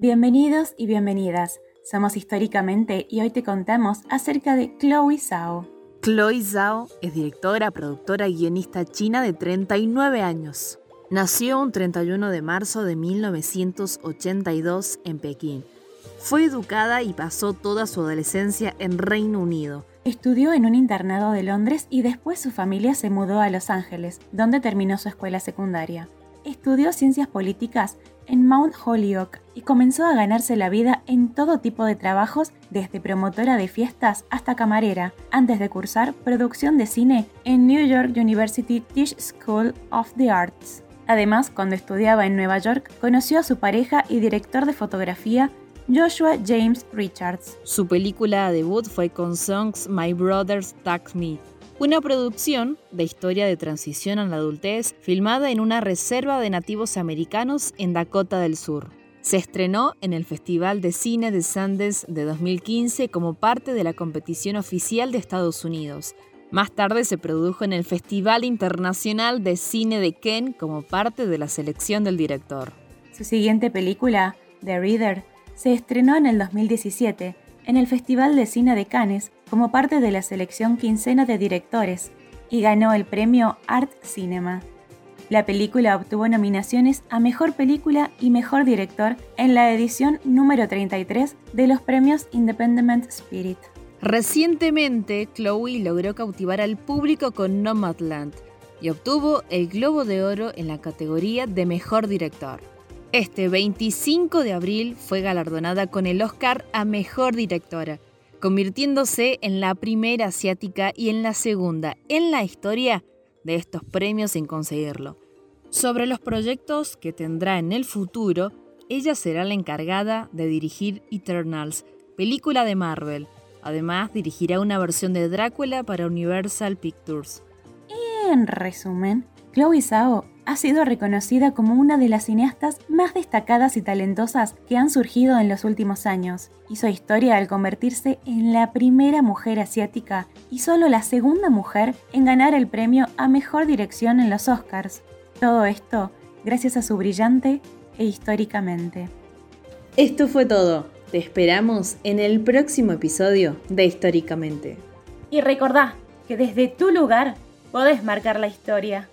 Bienvenidos y bienvenidas. Somos Históricamente y hoy te contamos acerca de Chloe Zhao. Chloe Zhao es directora, productora y guionista china de 39 años. Nació un 31 de marzo de 1982 en Pekín. Fue educada y pasó toda su adolescencia en Reino Unido. Estudió en un internado de Londres y después su familia se mudó a Los Ángeles, donde terminó su escuela secundaria. Estudió ciencias políticas en Mount Holyoke y comenzó a ganarse la vida en todo tipo de trabajos, desde promotora de fiestas hasta camarera, antes de cursar producción de cine en New York University Tisch School of the Arts. Además, cuando estudiaba en Nueva York, conoció a su pareja y director de fotografía, Joshua James Richards. Su película debut fue con Songs My Brothers Tag Me, una producción de historia de transición a la adultez filmada en una reserva de nativos americanos en Dakota del Sur. Se estrenó en el Festival de Cine de Sundance de 2015 como parte de la competición oficial de Estados Unidos. Más tarde se produjo en el Festival Internacional de Cine de Ken como parte de la selección del director. Su siguiente película, The Reader, se estrenó en el 2017 en el Festival de Cine de Cannes como parte de la selección quincena de directores y ganó el premio Art Cinema. La película obtuvo nominaciones a Mejor Película y Mejor Director en la edición número 33 de los premios Independent Spirit. Recientemente, Chloe logró cautivar al público con Nomadland y obtuvo el Globo de Oro en la categoría de Mejor Director. Este 25 de abril fue galardonada con el Oscar a Mejor Directora, convirtiéndose en la primera asiática y en la segunda en la historia de estos premios en conseguirlo. Sobre los proyectos que tendrá en el futuro, ella será la encargada de dirigir Eternals, película de Marvel. Además, dirigirá una versión de Drácula para Universal Pictures. En resumen, Chloe Zhao ha sido reconocida como una de las cineastas más destacadas y talentosas que han surgido en los últimos años. Hizo historia al convertirse en la primera mujer asiática y solo la segunda mujer en ganar el premio a Mejor Dirección en los Oscars. Todo esto gracias a su brillante e históricamente. Esto fue todo. Te esperamos en el próximo episodio de Históricamente. Y recordá que desde tu lugar podés marcar la historia.